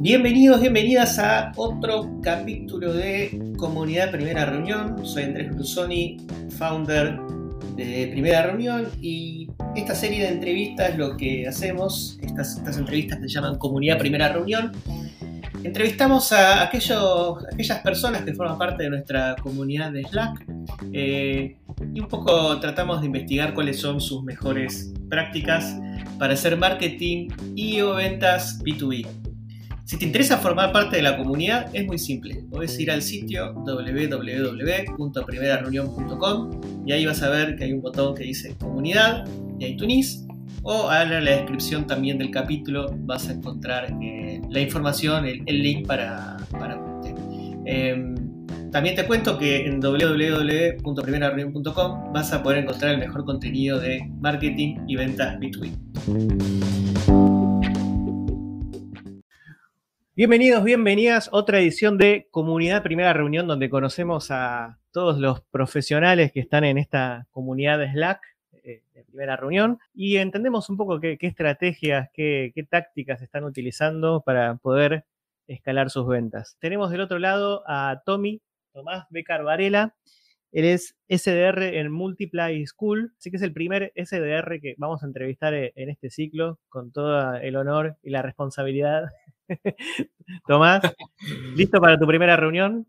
Bienvenidos, bienvenidas a otro capítulo de Comunidad Primera Reunión. Soy Andrés Brusoni, founder de Primera Reunión y esta serie de entrevistas lo que hacemos, estas entrevistas se llaman Comunidad Primera Reunión. Entrevistamos a aquellas personas que forman parte de nuestra comunidad de Slack eh, y un poco tratamos de investigar cuáles son sus mejores prácticas para hacer marketing y o ventas B2B. Si te interesa formar parte de la comunidad, es muy simple. Puedes ir al sitio www.primerareunión.com y ahí vas a ver que hay un botón que dice comunidad y ahí tunís. O en la descripción también del capítulo vas a encontrar eh, la información, el, link para, para eh, también te cuento que en www.primerareunión.com vas a poder encontrar el mejor contenido de marketing y ventas B2B. Bienvenidos, bienvenidas. Otra edición de Comunidad Primera Reunión, donde conocemos a todos los profesionales que están en esta comunidad de Slack eh, de Primera Reunión y entendemos un poco qué, estrategias, qué, tácticas están utilizando para poder escalar sus ventas. Tenemos del otro lado a Tommy, Tomás Becar Varela. Él es SDR en Multiply School, así que es el primer SDR que vamos a entrevistar en este ciclo con todo el honor y la responsabilidad Tomás, ¿listo para tu primera reunión?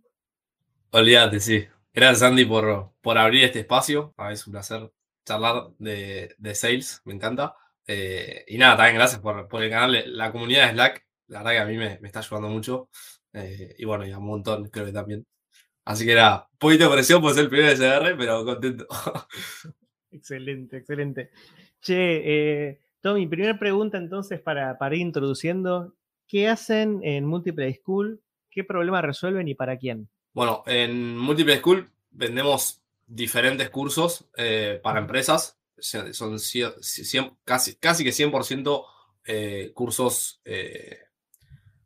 Olvídate, sí. Gracias, Andy, por, por abrir este espacio. Ah, es un placer charlar de, sales, me encanta. Eh, y nada, también gracias por, el canal. La comunidad de Slack, la verdad que a mí me, está ayudando mucho. Eh, y bueno, y a un montón, creo que también. Así que era un poquito de presión por ser el primer SR, pero contento. excelente, excelente. Che, eh, Tommy, primera pregunta entonces para, para ir introduciendo. ¿Qué hacen en Multiple School? ¿Qué problema resuelven y para quién? Bueno, en Multiple School vendemos diferentes cursos eh, para empresas. Son casi, casi que 100% eh, cursos, eh,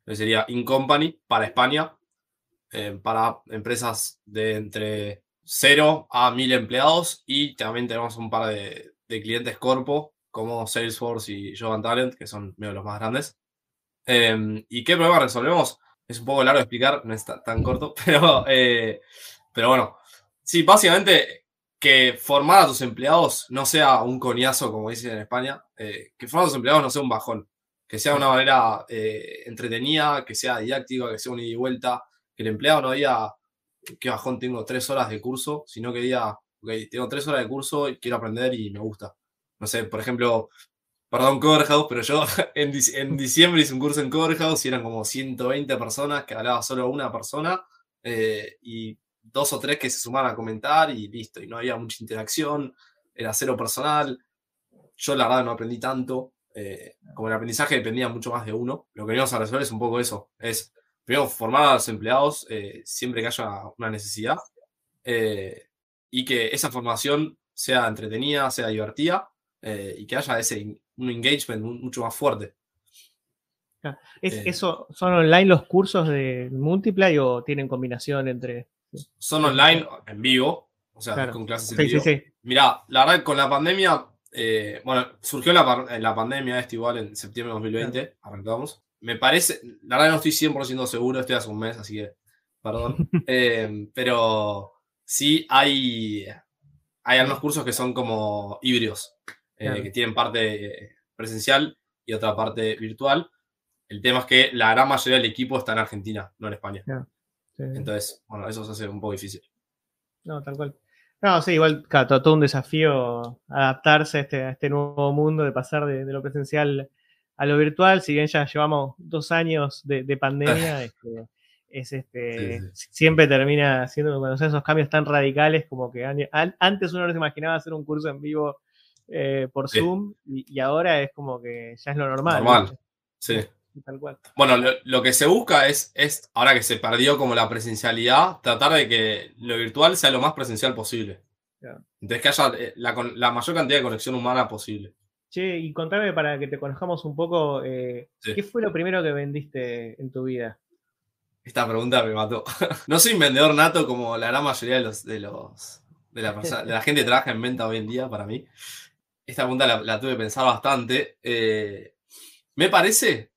sería in company para España, para empresas de entre 0 a 1000 empleados y también tenemos un par de, clientes corpo como Salesforce y Jovan Talent, que son medio los más grandes. Em, ¿Y qué problema resolvemos? Es un poco largo de explicar, no es tan corto, pero, eh, pero bueno, sí, básicamente que formar a tus empleados no sea un coñazo, como dicen en España, eh, que formar a tus empleados no sea un bajón, que sea una manera eh, entretenida, que sea didáctica, que sea un ida y vuelta, que el empleado no diga, qué bajón, tengo tres horas de curso, sino que diga, ok, tengo tres horas de curso y quiero aprender y me gusta. No sé, por ejemplo, perdón, Coverhouse, pero yo en, diciembre hice un curso en Coverhouse y eran como 120 personas que hablaba solo una persona eh, y dos o tres que se sumaban a comentar y listo, y no había mucha interacción, era cero personal. Yo la verdad no aprendí tanto, eh, como el aprendizaje dependía mucho más de uno. Lo que venimos a resolver es un poco eso, es primero formar a los empleados eh, siempre que haya una necesidad y que esa formación sea entretenida, sea divertida y que haya ese un engagement mucho más fuerte. ¿Es, eh. eso, ¿Son online los cursos de Multiply o tienen combinación entre...? Son online, en vivo, o sea, con clases en vivo. Sí, sí. Mirá, la verdad, con la pandemia, eh, bueno, surgió la, la pandemia, este igual en septiembre de 2020, arrancamos. Me parece, la verdad no estoy 100% seguro, estoy hace un mes, así que, perdón. Eh, pero sí hay, hay algunos cursos que son como híbridos. Eh, que tienen parte presencial y otra parte virtual. El tema es que la gran mayoría del equipo está en Argentina, no en España. Entonces, bueno, eso se hace un poco difícil. No, tal cual. No, sí, igual todo un desafío adaptarse a este, este nuevo mundo, de pasar de, lo presencial a lo virtual. Si bien ya llevamos dos años de, pandemia, este, es este, siempre termina siendo cuando esos cambios tan radicales como que antes uno no se imaginaba hacer un curso en vivo eh, por Zoom y, ahora es como que ya es lo normal. Normal, sí. Bueno, lo, que se busca es, es, ahora que se perdió como la presencialidad, tratar de que lo virtual sea lo más presencial posible. Entonces que haya eh, la, mayor cantidad de conexión humana posible. Che, y contame para que te conozcamos un poco, eh, ¿qué fue lo primero que vendiste en tu vida? Esta pregunta me mató. no soy un vendedor nato como la gran mayoría de los, de los de la, de la gente que trabaja en venta hoy en día para mí esta pregunta la, tuve que pensar bastante. Eh, me parece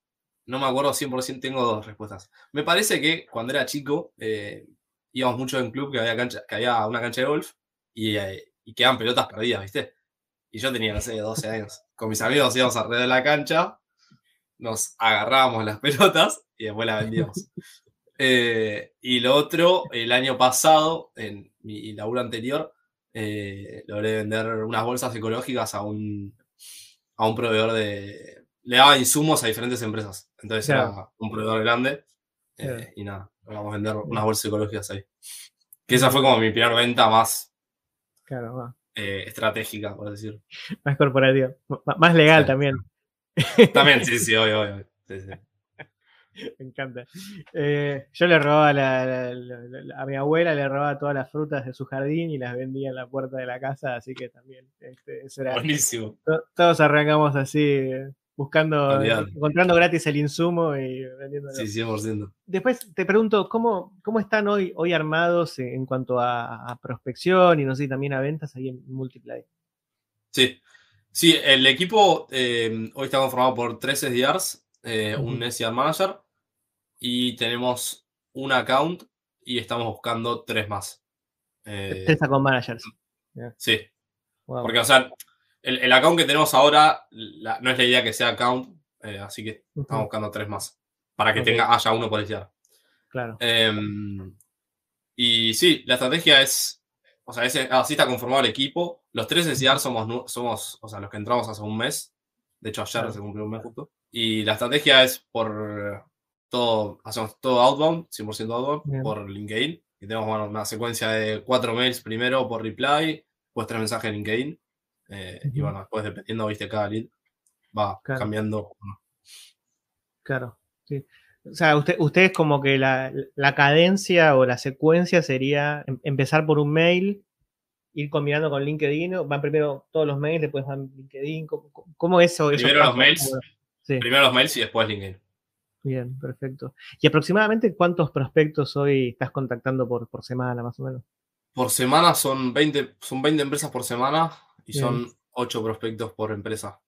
no me acuerdo 100%, tengo dos respuestas. Me parece que cuando era chico eh, íbamos mucho en club que había, cancha, que había una cancha de golf y, eh, quedaban pelotas perdidas, ¿viste? Y yo tenía, no sé, 12 años. Con mis amigos íbamos alrededor de la cancha, nos agarrábamos las pelotas y después las vendíamos. Eh, y lo otro, el año pasado, en mi laburo anterior, eh, logré vender unas bolsas ecológicas a un, a un proveedor de... Le daba insumos a diferentes empresas. Entonces era un proveedor grande. Eh, y nada, vamos a vender unas bolsas ecológicas ahí. Que esa fue como mi primera venta más eh, estratégica, por decir. Más corporativa. más legal también. También, sí, sí, obvio, obvio. Sí, sí. Me encanta. Eh, yo le robaba a mi abuela, le robaba todas las frutas de su jardín y las vendía en la puerta de la casa, así que también. Este, Buenísimo. todos arrancamos así, buscando, encontrando gratis el insumo y vendiendo. Sí, 100%. Después te pregunto, ¿cómo, cómo están hoy, hoy armados en cuanto a, prospección y no sé, también a ventas ahí en Multiply? Sí. Sí, el equipo eh, hoy está conformado por tres SDRs, eh, un SDR Manager, y tenemos un account y estamos buscando tres más. Eh, tres account managers. Sí. Porque, o sea, el, account que tenemos ahora no es la idea que sea account, eh, así que estamos buscando tres más. Para que tenga, haya uno por SDR. Claro. Em, y sí, la estrategia es. O sea, así está conformado el equipo. Los tres SDR somos, somos, o sea, los que entramos hace un mes. De hecho, ayer se cumplió un mes justo. Y la estrategia es por todo, hacemos todo outbound, 100% outbound, por LinkedIn. Y tenemos bueno, una secuencia de cuatro mails primero por reply, después tres mensajes en LinkedIn. Eh, y bueno, después dependiendo, viste, cada lead va cambiando. Claro, sí. O sea, usted, ustedes como que la, la, cadencia o la secuencia sería em, empezar por un mail, ir combinando con LinkedIn, van primero todos los mails, después van LinkedIn. ¿Cómo, es eso? Primero los mails, primero los mails y después LinkedIn. Bien, perfecto. ¿Y aproximadamente cuántos prospectos hoy estás contactando por, por semana, más o menos? Por semana son 20, son 20 empresas por semana y son 8 prospectos por empresa.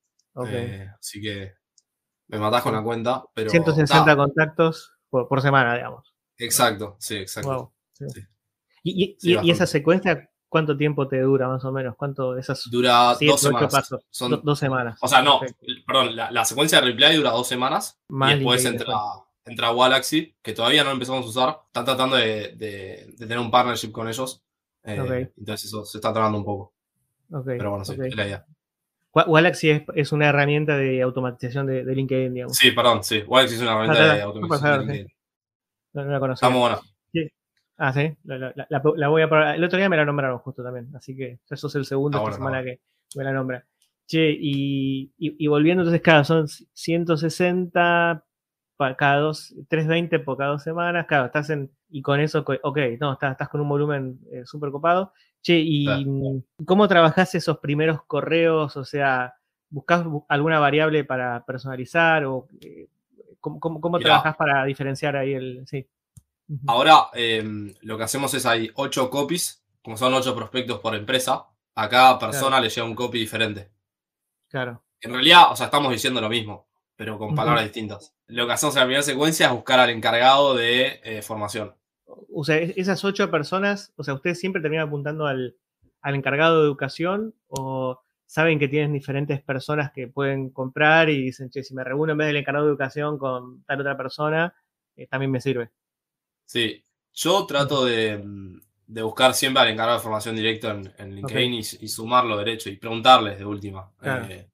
Eh, así que me matás con la cuenta, pero... 160 contactos por, semana, digamos. Exacto, sí, exacto. ¿Y, y, esa secuencia cuánto tiempo te dura más o menos? ¿Cuánto esas Dura dos semanas. Son, dos semanas. O sea, no, perdón, la, secuencia de replay dura dos semanas y después entra, entra Galaxy, que todavía no empezamos a usar. Están tratando de, tener un partnership con ellos. Eh, entonces eso se está trabajando un poco. Pero bueno, sí, es la idea. Galaxy es, una herramienta de automatización de, LinkedIn, digamos. Sí, perdón, sí. Galaxy es una herramienta de automatización de LinkedIn. No, la conocía. Está muy buena. Ah, sí, la, voy a probar. El otro día me la nombraron justo también, así que eso es el segundo ah, semana que me la nombra. Che, y, y, volviendo entonces, claro, son 160 para cada dos, 320 por cada dos semanas, claro, estás en, y con eso, ok, no, estás, estás con un volumen eh, súper copado. Che, ¿y cómo trabajás esos primeros correos? O sea, ¿buscás alguna variable para personalizar? ¿O eh, cómo, cómo, trabajás para diferenciar ahí el... Sí. Ahora em, lo que hacemos es hay ocho copies, como son ocho prospectos por empresa, a cada persona le llega un copy diferente. Claro. En realidad, o sea, estamos diciendo lo mismo, pero con palabras distintas. Lo que hacemos en la primera secuencia es buscar al encargado de eh, formación. O sea, esas ocho personas, o sea, ustedes siempre terminan apuntando al, encargado de educación o saben que tienen diferentes personas que pueden comprar y dicen, che, si me reúno en vez del encargado de educación con tal otra persona, eh, también me sirve. Sí, yo trato mm, de, buscar siempre al encargado de formación directo en, LinkedIn y, sumarlo derecho y preguntarles de última. Eh,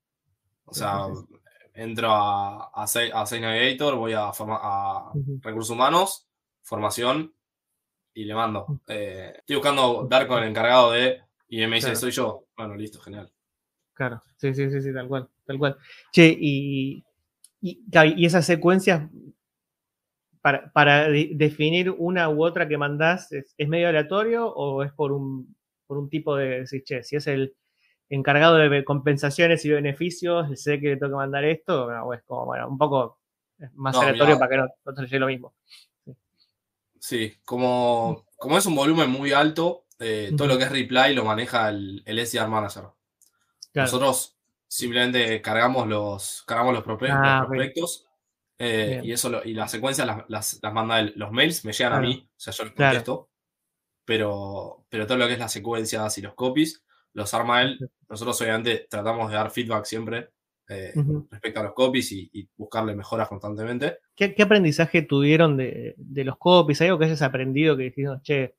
o sea, entro a, a, a Navigator, voy a, a recursos humanos, formación y le mando. Eh, estoy buscando dar con el encargado de y me dice, soy yo. Bueno, listo, genial. Claro, sí, sí, sí, sí, tal cual, tal cual. Che, y, y, y esas secuencias para, definir una u otra que mandás, ¿es, medio aleatorio o es por un, por un tipo de decir, che, si es el encargado de compensaciones y beneficios, sé que le tengo que mandar esto, o es como, bueno, un poco más aleatorio para que no, no te llegue lo mismo. Sí, como, como es un volumen muy alto, eh, todo lo que es reply lo maneja el, el SDR Manager. Nosotros simplemente cargamos los, cargamos los, ah, prospectos Eh, y eso y las secuencias las, las, manda. Los mails me llegan a mí, o sea, yo les contesto. Pero, pero todo lo que es las secuencias y los copies los arma él. Nosotros obviamente tratamos de dar feedback siempre eh, respecto a los copies y, buscarle mejoras constantemente. ¿Qué, aprendizaje tuvieron de, los copies? ¿Hay algo que hayas aprendido que dijiste, che,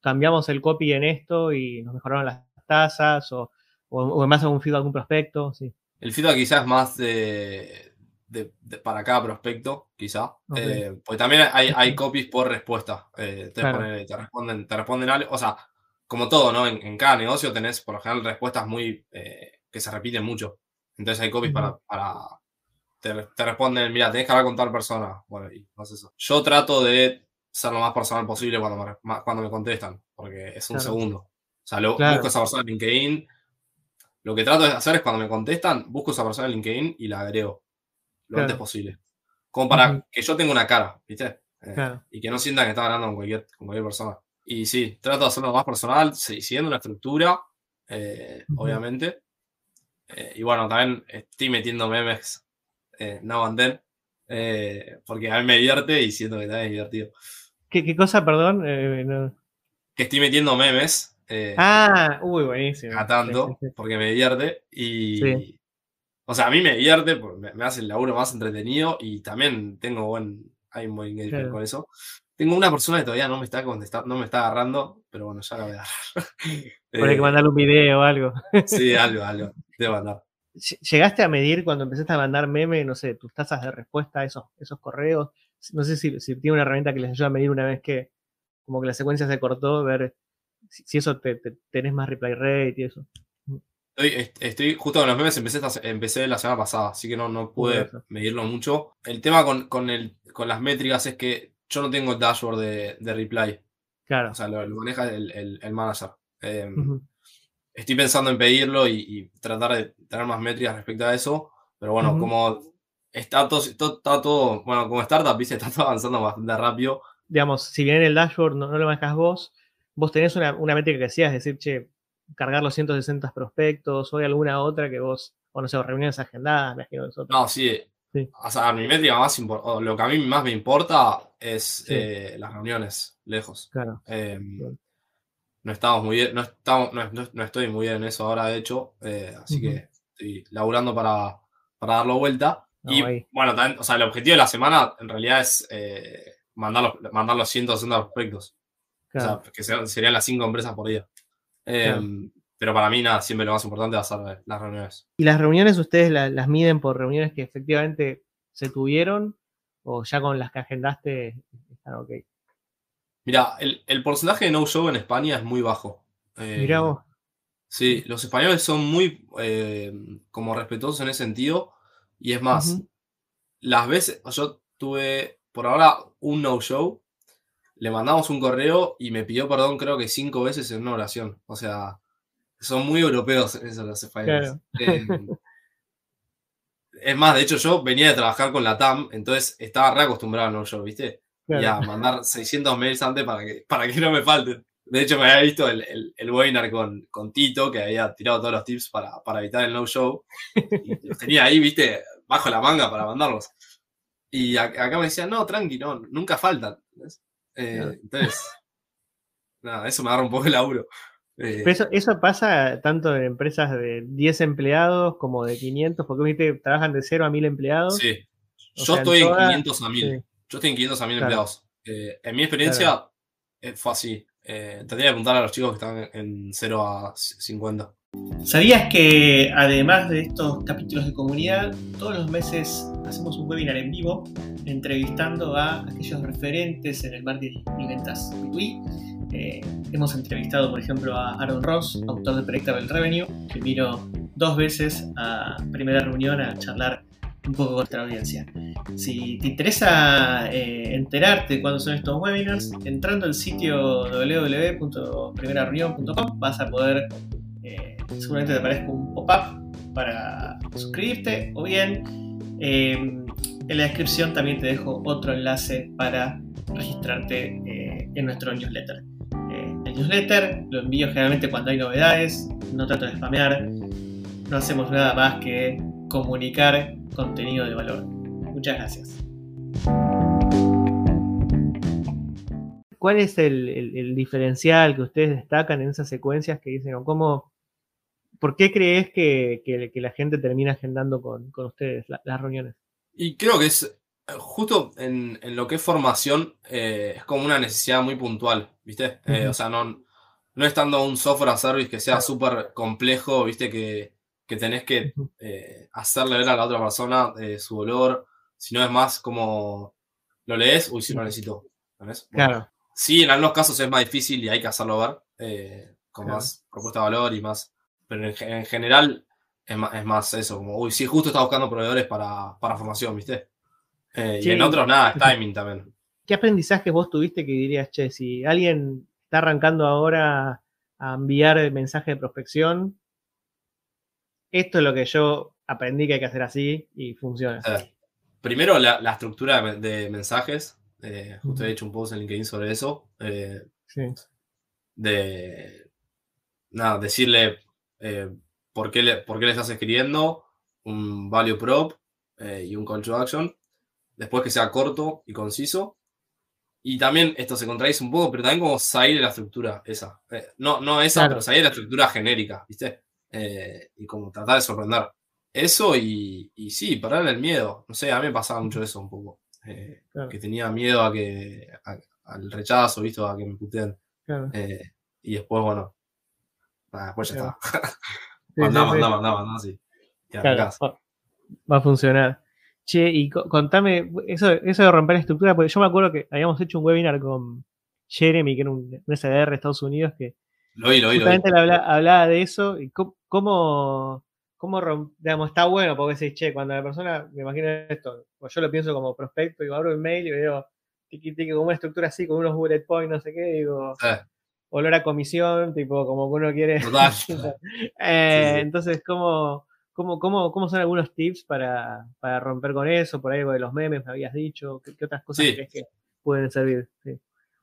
cambiamos el copy en esto y nos mejoraron las tasas? ¿O, o, más algún feedback algún prospecto? Sí. El feedback quizás es más de, para cada prospecto, quizá. Eh, porque también hay, copies por respuesta. Eh, te, responden, te responden algo. O sea, como todo, ¿no? En, cada negocio tenés por lo general respuestas muy eh, que se repiten mucho. Entonces hay copies para, para te, responden, mira, tenés que hablar con tal persona. Bueno, y no eso. Yo trato de ser lo más personal posible cuando me, cuando me contestan, porque es un segundo. O sea, lo, busco esa persona en LinkedIn. Lo que trato de hacer es cuando me contestan, busco esa persona en LinkedIn y la agrego lo antes posible. Como para que yo tenga una cara, ¿viste? Eh, y que no sientan que está hablando con cualquier, con cualquier persona. Y sí, trato de hacerlo más personal, siguiendo una estructura, eh, obviamente. Eh, y bueno, también estoy metiendo memes eh, now and then, porque a mí me divierte y siento que también es divertido. ¿Qué, cosa, perdón? Que estoy metiendo memes. ah, uy, buenísimo. A tanto, porque me divierte. Y. O sea, a mí me divierte, me, hace el laburo más entretenido y también tengo buen. Hay un buen engagement con eso. Tengo una persona que todavía no me está contestando, no me está agarrando, pero bueno, ya la voy a dar. Por que eh, mandarle un video o algo. sí, algo, algo. Debo mandar. ¿Llegaste a medir cuando empezaste a mandar meme, no sé, tus tasas de respuesta a esos, esos correos? No sé si, tiene una herramienta que les ayuda a medir una vez que como que la secuencia se cortó, ver si, eso te, tenés más reply rate y eso. Estoy, estoy, justo con los memes empecé, empecé la semana pasada, así que no, no pude medirlo mucho. El tema con, con, el, con las métricas es que yo no tengo el dashboard de, de reply. Claro. O sea, lo, maneja el, el, manager. Em, estoy pensando en pedirlo y, tratar de tener más métricas respecto a eso. Pero bueno, como está todo, está todo, bueno, como startup, está todo avanzando bastante rápido. Digamos, si bien el dashboard no, lo manejas vos, vos tenés una, una métrica que decías, es decir, che, cargar los 160 prospectos o hay alguna otra que vos, o no sé, reuniones agendadas, imagino No, sí, o sea, mi métrica más lo que a mí más me importa es eh, las reuniones lejos. Claro. Em, no estamos muy bien, no, estamos, no, estoy muy bien en eso ahora, de hecho, eh, así que estoy laburando para, para darlo vuelta. y bueno, o sea, el objetivo de la semana en realidad es eh, mandar, los, mandar los 160 prospectos. O sea, que serían las 5 empresas por día. Em, pero para mí, nada, siempre lo más importante es hacer las reuniones. ¿Y las reuniones ustedes las miden por reuniones que efectivamente se tuvieron? ¿O ya con las que agendaste están ok? Mira, el, porcentaje de no-show en España es muy bajo. Eh, vos. Sí, los españoles son muy eh, como respetuosos en ese sentido. Y es más, las veces, yo tuve por ahora un no-show, le mandamos un correo y me pidió perdón creo que cinco veces en una oración. O sea, son muy europeos esos los españoles. Eh, es más, de hecho, yo venía de trabajar con la TAM, entonces estaba reacostumbrado no yo, ¿viste? Y a mandar 600 mails antes para que, para que no me falten. De hecho, me había visto el, el, webinar con, con, Tito, que había tirado todos los tips para, para evitar el no-show. Y los tenía ahí, viste, bajo la manga para mandarlos. Y acá me decían, no, tranqui, no, nunca faltan. Eh, entonces, nada, eso me agarra un poco el laburo. Eh, eso, pasa tanto en empresas de 10 empleados como de 500, porque viste, trabajan de 0 a 1000 empleados. Sí. Yo estoy en, 500 a 1000. Yo estoy en 500 a 1000 empleados. Eh, en mi experiencia eh, fue así. tendría que preguntar a los chicos que están en 0 a 50. ¿Sabías que además de estos capítulos de comunidad, todos los meses hacemos un webinar en vivo entrevistando a aquellos referentes en el marketing y ventas B2B eh, hemos entrevistado, por ejemplo, a Aaron Ross, autor de Predictable Revenue, que vino dos veces a primera reunión a charlar un poco con nuestra audiencia. Si te interesa eh, enterarte cuándo son estos webinars, entrando al sitio www.primerareunión.com vas a poder, eh, seguramente te aparezca un pop-up para suscribirte o bien en la descripción también te dejo otro enlace para registrarte en nuestro newsletter newsletter, lo envío generalmente cuando hay novedades, no trato de spamear, no hacemos nada más que comunicar contenido de valor. Muchas gracias. ¿Cuál es el, diferencial que ustedes destacan en esas secuencias que dicen, cómo, por qué crees que, la gente termina agendando con, ustedes las reuniones? Y creo que es justo en, lo que es formación, eh, es como una necesidad muy puntual, ¿viste? Eh, o sea, no, no estando un software service que sea súper complejo, ¿viste? Que, tenés que eh, hacerle ver a la otra persona su dolor, sino es más como lo lees, uy, si lo necesito. claro. Sí, en algunos casos es más difícil y hay que hacerlo ver con más propuesta de valor y más. Pero en, general es más, es más, eso, como, uy, sí, justo está buscando proveedores para, para formación, ¿viste? Eh, y en otros nada, es timing también. ¿Qué aprendizaje vos tuviste que dirías, che, si alguien está arrancando ahora a enviar mensaje de prospección, esto es lo que yo aprendí que hay que hacer así y funciona. primero, la, estructura de mensajes. Eh, justo he hecho un post en LinkedIn sobre eso. Eh, sí. De nada, decirle por, qué le, por qué le estás escribiendo, un value prop y un call to action después que sea corto y conciso. Y también esto se contradice un poco, pero también como salir de la estructura esa. Eh, no, no esa, pero salir de la estructura genérica, ¿viste? Eh, y como tratar de sorprender. Eso y, y sí, parar el miedo. No sé, a mí me pasaba mucho eso un poco. Eh, que tenía miedo a que al rechazo, ¿viste? A que me puteen. y después, bueno, después ya está. mandá, mandá, mandá, mandá, sí. va a funcionar. Che, y contame, eso, eso de romper la estructura, porque yo me acuerdo que habíamos hecho un webinar con Jeremy, que era un, SDR de Estados Unidos, que lo justamente hablaba, de eso, y cómo, cómo, digamos, está bueno, porque decís, che, cuando la persona, me imagino esto, pues yo lo pienso como prospecto, y abro el mail y veo tiki tiki como una estructura así, con unos bullet points, no sé qué, digo, olor a comisión, tipo, como que uno quiere. eh, Entonces, ¿cómo, ¿Cómo, cómo, son algunos tips para, romper con eso? Por ahí de los memes me habías dicho. ¿Qué, otras cosas crees que pueden servir?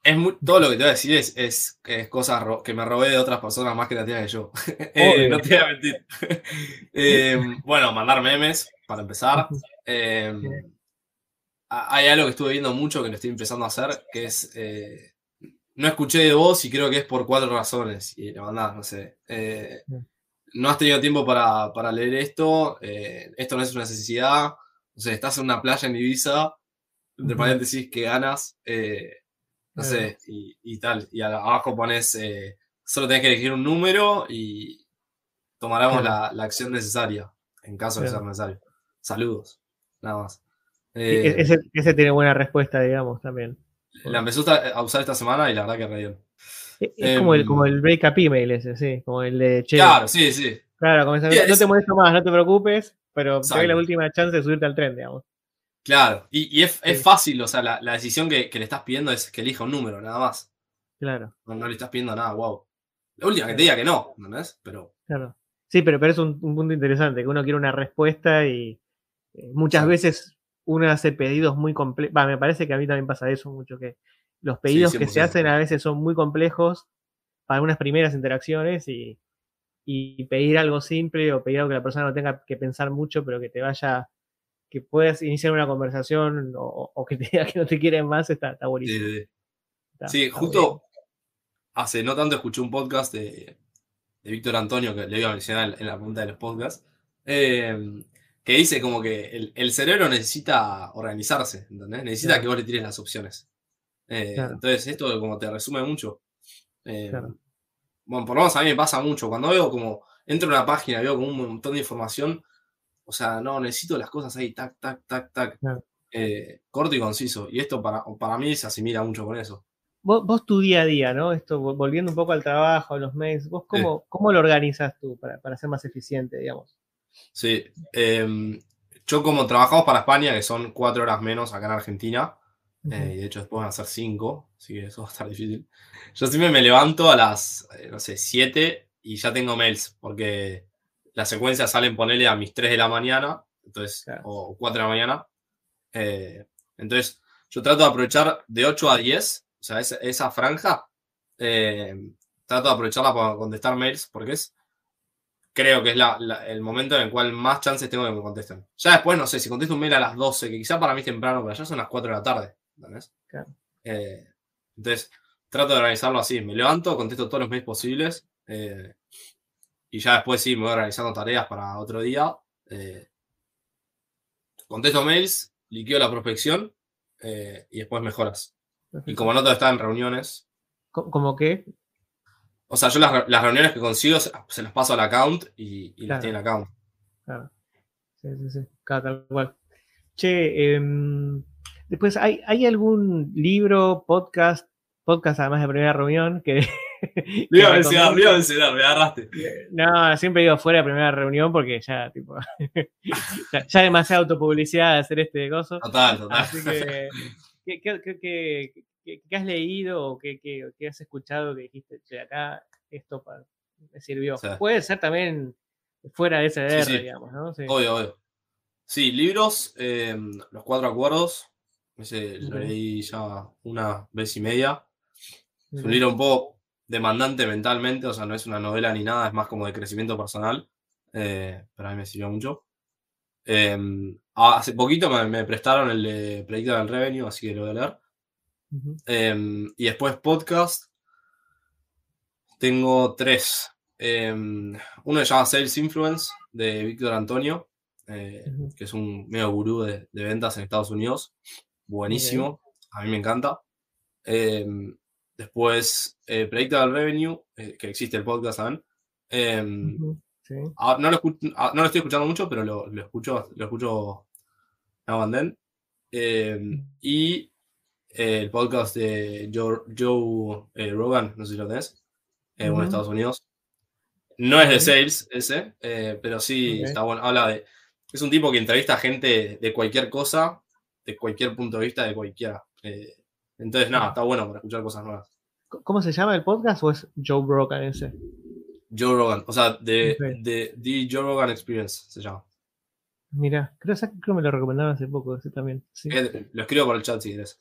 Es todo lo que te voy a decir es, es, cosas que me robé de otras personas más creativas que yo. Eh, no te voy a mentir. Em, bueno, mandar memes, para empezar. Em, hay algo que estuve viendo mucho que lo estoy empezando a hacer, que es. Eh, no escuché de vos y creo que es por cuatro razones. Y le mandás, no sé. No has tenido tiempo para, leer esto, eh, esto no es una necesidad, o sea, estás en una playa en Ibiza, entre paréntesis, que ganas, eh, no sé, y, tal, y abajo pones, eh, solo tenés que elegir un número y tomaremos la, acción necesaria, en caso de ser necesario. Saludos, nada más. E-, ese, tiene buena respuesta, digamos, también. La empezó a usar esta semana y la verdad que re bien. Es como, el, como em, el break-up email ese, sí, como el de che. Claro, sí, sí. Claro, como no te molesto más, no te preocupes, pero te la última chance de subirte al tren, digamos. Claro, y, es, fácil, o sea, la, decisión que, le estás pidiendo es que elija un número, nada más. Claro. No, le estás pidiendo nada, wow. La última que te diga que no, ¿no es? Pero. Claro. Sí, pero, pero es un, punto interesante, que uno quiere una respuesta y eh, muchas veces uno hace pedidos muy complejos. me parece que a mí también pasa eso mucho, que los pedidos que se hacen a veces son muy complejos para unas primeras interacciones y, pedir algo simple o pedir algo que la persona no tenga que pensar mucho, pero que te vaya, que puedas iniciar una conversación o, que te diga que no te quieren más, está, está buenísimo. Sí, justo hace no tanto escuché un podcast de, Víctor Antonio, que le iba a mencionar en la punta de los podcasts, em, que dice como que el, cerebro necesita organizarse, ¿entendés? Necesita que vos le tires las opciones. Eh, entonces, esto como te resume mucho. Eh, bueno, por lo menos a mí me pasa mucho. Cuando veo como, entro en una página, veo como un montón de información, o sea, no, necesito las cosas ahí, tac, tac, tac, tac. Eh, corto y conciso. Y esto para, para mí se asimila mucho con eso. Vos, tu día a día, ¿no? Esto, volviendo un poco al trabajo, a los mails, ¿vos cómo, cómo lo organizas tú para, para, ser más eficiente, digamos? Sí, em, yo como trabajamos para España, que son cuatro horas menos acá en Argentina, eh, y de hecho después van a ser 5, así que eso va a estar difícil. Yo siempre me levanto a las, eh, no sé, 7 y ya tengo mails, porque las secuencias salen ponerle a mis 3 de la mañana, entonces, o 4 de la mañana. Eh, entonces, yo trato de aprovechar de 8 a 10, o sea, esa, franja, trato de aprovecharla para contestar mails, porque es creo que es el momento en el cual más chances tengo de que me contesten. Ya después, no sé, si contesto un mail a las 12, que quizá para mí es temprano, pero ya son las 4 de la tarde. ¿Entendés? Eh, entonces, trato de organizarlo así. Me levanto, contesto todos los mails posibles. Eh, y ya después sí, me voy organizando tareas para otro día. Eh, contesto mails, liquido la prospección y después mejoras. Y como no todo está en reuniones. ¿Cómo qué? O sea, yo las, reuniones que consigo se, las paso al account y, las tiene el account. Claro. Sí, sí, sí. Cada tal cual. Che, eh, Después, ¿hay, ¿hay algún libro, podcast, podcast además de primera reunión que... Me iba a mencionar, me iba a mencionar, me agarraste. No, siempre digo fuera de primera reunión porque ya, tipo, ya, demasiada autopublicidad de hacer este gozo. Total, total. Así que, ¿qué, qué, qué, has leído o qué, has escuchado que dijiste, che, acá esto me sirvió? Puede ser también fuera de ese sí, digamos, ¿no? Obvio, obvio. Sí, libros, eh, Los Cuatro Acuerdos, ese lo leí ya una vez y media. Es un libro un poco demandante mentalmente, o sea, no es una novela ni nada, es más como de crecimiento personal. Eh, pero a mí me sirvió mucho. Em, hace poquito me, prestaron el de del Revenue, así que lo voy a leer. Em, y después podcast. Tengo tres. Em, uno se llama Sales Influence de Víctor Antonio, eh, que es un medio gurú de, ventas en Estados Unidos buenísimo, a mí me encanta. Em, después, eh, Predictable Revenue, eh, que existe el podcast también. Em, ah, no, lo ah, no, lo estoy escuchando mucho, pero lo, lo escucho, lo escucho now and then. Em, y eh, el podcast de Joe, Joe eh, Rogan, no sé si lo tenés, en Estados Unidos. No es de sales ese, pero sí está bueno. Habla de. Es un tipo que entrevista a gente de cualquier cosa de cualquier punto de vista de cualquiera. Eh, entonces, nada, está bueno para escuchar cosas nuevas. ¿Cómo se llama el podcast o es Joe Rogan ese? Joe Rogan, o sea, de, The Joe Rogan Experience se llama. Mira, creo, que me lo recomendaron hace poco ese también. Eh, lo escribo por el chat si quieres.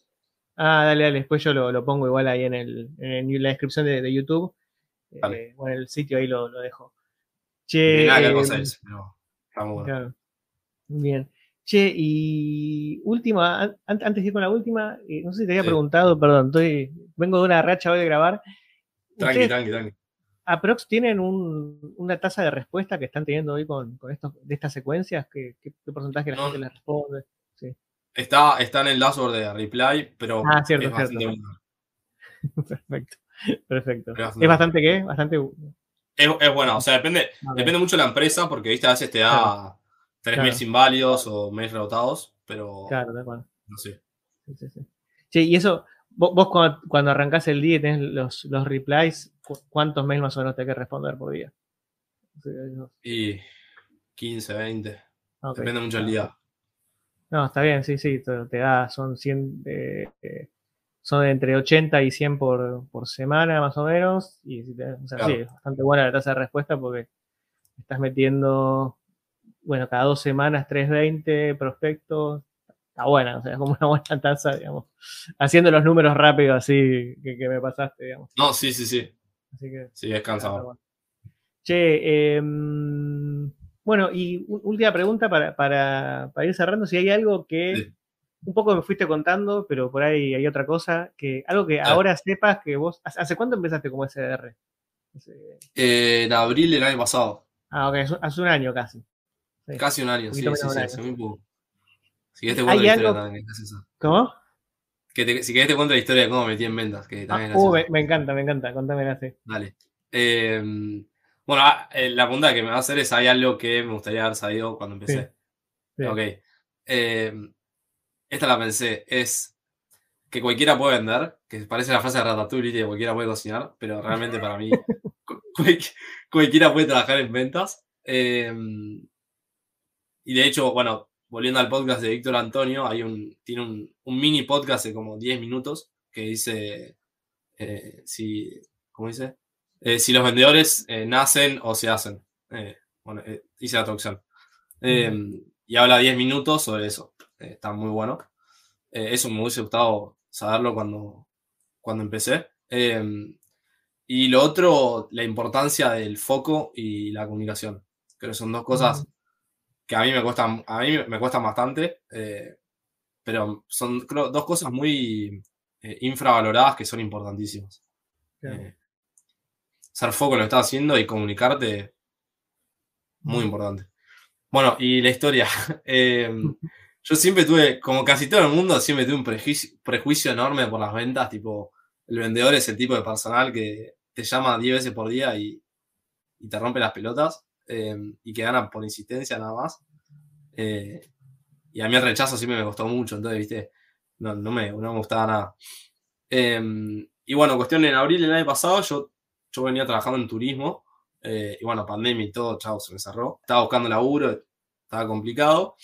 Ah, dale, dale, después yo lo, pongo igual ahí en, el, en la descripción de, YouTube. Eh, o en el sitio ahí lo, dejo. Che, nada que cosa es, pero está muy bueno. Claro. Bien. Che, y última, antes de ir con la última, eh, no sé si te había preguntado, perdón, estoy, vengo de una racha hoy de grabar. Tranqui, tranqui, tranqui. ¿Aprox tienen una tasa de respuesta que están teniendo hoy con, con estos, de estas secuencias? ¿Qué, qué, porcentaje la gente les responde? Está, está en el dashboard de reply, pero ah, cierto, es bastante perfecto, perfecto. ¿Es bastante qué? Bastante... Es, es bueno, o sea, depende, depende mucho de la empresa, porque ¿viste? a veces te da... Tres mails inválidos o mails rebotados, pero. Claro, de acuerdo. No sé. Sí, sí, sí. y eso, vos, cuando, cuando, arrancás el día y tenés los, los replies, ¿cuántos mails más o menos tenés que responder por día? Y 15, 20. Depende mucho del día. No, está bien, sí, sí, te, da, son 100, eh, son entre 80 y 100 por, por semana más o menos, y o sea, sí, es bastante buena la tasa de respuesta porque estás metiendo bueno, cada dos semanas 320 prospectos, está buena, o sea, es como una buena tasa, digamos, haciendo los números rápidos así que, me pasaste, digamos. No, sí, sí, sí. Así que, sí, es cansado. Che, em, bueno, y última pregunta para, para, ir cerrando, si hay algo que un poco me fuiste contando, pero por ahí hay otra cosa, que algo que ahora sepas que vos, ¿hace cuánto empezaste como SDR? Eh, en abril del año pasado. Ah, ok, hace un año casi. Casi un año, sí, sí, sí, hace muy poco. Si querés te cuento la historia también, ¿Cómo? Que si querés te cuento la historia de cómo metí en ventas, que también ah, uh, me, encanta, me encanta, contame así. Dale. Em, bueno, ah, eh, la pregunta que me va a hacer es, ¿hay algo que me gustaría haber sabido cuando empecé? Ok. Em, esta la pensé, es que cualquiera puede vender, que parece la frase de Ratatouille que cualquiera puede cocinar, pero realmente para mí cualquiera puede trabajar en ventas. Eh, y de hecho, bueno, volviendo al podcast de Víctor Antonio, hay un, tiene un, mini podcast de como 10 minutos que dice, eh, si, ¿cómo dice? Eh, si los vendedores eh, nacen o se hacen. bueno, hice la traducción. y habla 10 minutos sobre eso. está muy bueno. eso me hubiese gustado saberlo cuando, cuando empecé. y lo otro, la importancia del foco y la comunicación. Creo que son dos cosas que a mí me cuestan, a mí me cuestan bastante, eh, pero son dos cosas muy eh, infravaloradas que son importantísimas. Eh, ser foco en lo que estás haciendo y comunicarte, muy importante. Bueno, y la historia. yo siempre tuve, como casi todo el mundo, siempre tuve un prejuicio, enorme por las ventas, tipo, el vendedor es el tipo de personal que te llama 10 veces por día y, y te rompe las pelotas. Em, y que ganan por insistencia nada más. Eh, y a mí el rechazo siempre me costó mucho, entonces, viste, no, no, me, no me gustaba nada. Em, y bueno, cuestión en abril del año pasado, yo, yo venía trabajando en turismo, eh, y bueno, pandemia y todo, chao, se me cerró. Estaba buscando laburo, estaba complicado.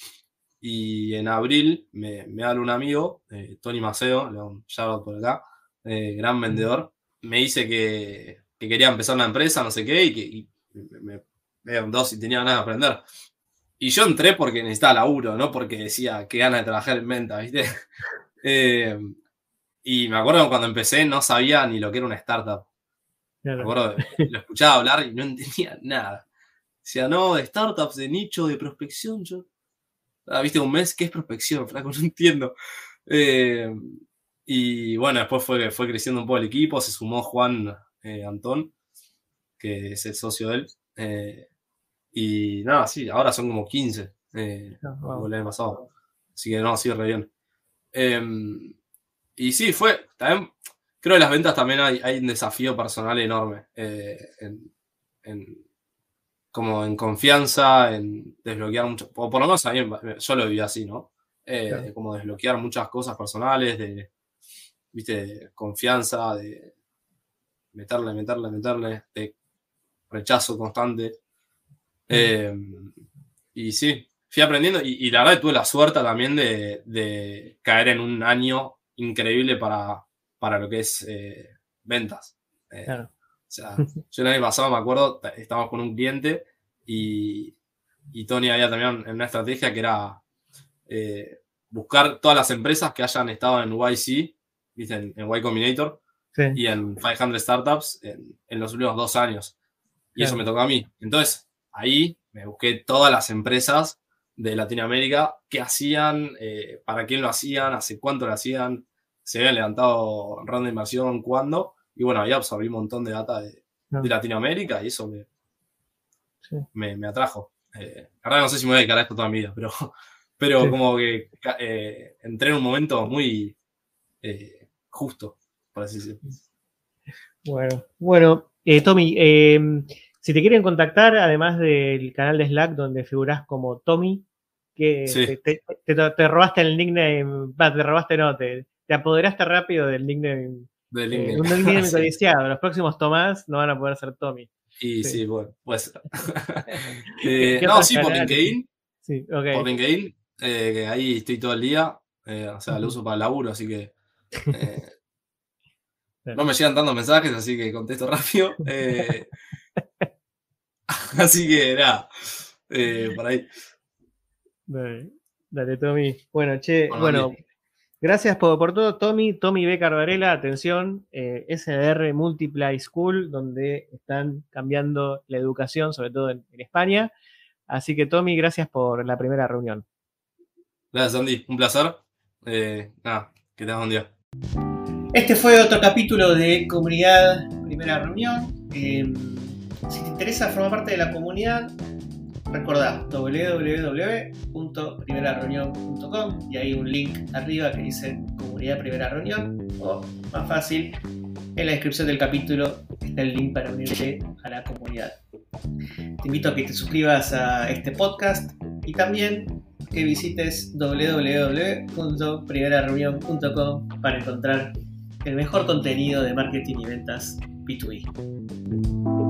Y en abril me, me habla un amigo, eh, Tony Maceo, un shout por acá, gran vendedor. Me dice que, que, quería empezar una empresa, no sé qué, y que me, un dos y tenía ganas de aprender. Y yo entré porque necesitaba laburo, no porque decía que ganas de trabajar en venta, ¿viste? Eh, y me acuerdo cuando empecé no sabía ni lo que era una startup. Me acuerdo, lo escuchaba hablar y no entendía nada. Decía, no, de startups, de nicho, de prospección. Yo, ah, viste, un mes, ¿qué es prospección? Flaco, no entiendo. Eh, y bueno, después fue, fue creciendo un poco el equipo, se sumó Juan eh, Antón, que es el socio de él. Y nada, sí, ahora son como 15. Eh, el año pasado. Así que no, sigue re bien. Em, y sí, fue. También, creo que en las ventas también hay, hay un desafío personal enorme. Eh, en, como en confianza, en desbloquear mucho. O por lo menos a mí, yo lo viví así, ¿no? Eh, como desbloquear muchas cosas personales, de, viste, confianza, de meterle, meterle, meterle, de rechazo constante. Em, y sí, fui aprendiendo y, la verdad tuve la suerte también de, caer en un año increíble para, para lo que es eh, ventas. Eh, o sea, yo el año pasado me acuerdo, estábamos con un cliente y, y Tony había también una estrategia que era eh, buscar todas las empresas que hayan estado en YC, En, en Y Combinator y en 500 Startups en, en, los últimos dos años. Y eso me tocó a mí. Entonces, ahí me busqué todas las empresas de Latinoamérica, qué hacían, eh, para quién lo hacían, hace cuánto lo hacían, se habían levantado ronda de inversión, cuándo, y bueno, ahí absorbí un montón de data de, Latinoamérica y eso me, me, atrajo. Eh, ahora no sé si me voy a dedicar a esto toda mi vida, pero, pero como que eh, entré en un momento muy eh, justo, por así decirlo. Bueno, bueno, Tommy, si te quieren contactar, además del canal de Slack donde figuras como Tommy, que te, robaste el nickname, te robaste no, te, apoderaste rápido del nickname. Del eh, un nickname codiciado. Los próximos Tomás no van a poder ser Tommy. Y sí, bueno, pues. eh, no, sí, por LinkedIn. Sí, okay. Por LinkedIn, eh, que ahí estoy todo el día. Eh, o sea, lo uso para el laburo, así que. no me llegan tantos mensajes, así que contesto rápido. Así que nada, eh, por ahí. Dale, Tommy. Bueno, che, bueno, gracias por, todo, Tommy. Tommy B. Carvarela, atención, eh, SDR Multiply School, donde están cambiando la educación, sobre todo en, España. Así que, Tommy, gracias por la primera reunión. Gracias, Andy. Un placer. Eh, nada, que tengas un día. Este fue otro capítulo de Comunidad Primera Reunión. Em, si te interesa formar parte de la comunidad, recordá www.primerareunión.com y hay un link arriba que dice Comunidad Primera Reunión o más fácil, en la descripción del capítulo está el link para unirte a la comunidad. Te invito a que te suscribas a este podcast y también que visites www.primerareunión.com para encontrar el mejor contenido de marketing y ventas B2B.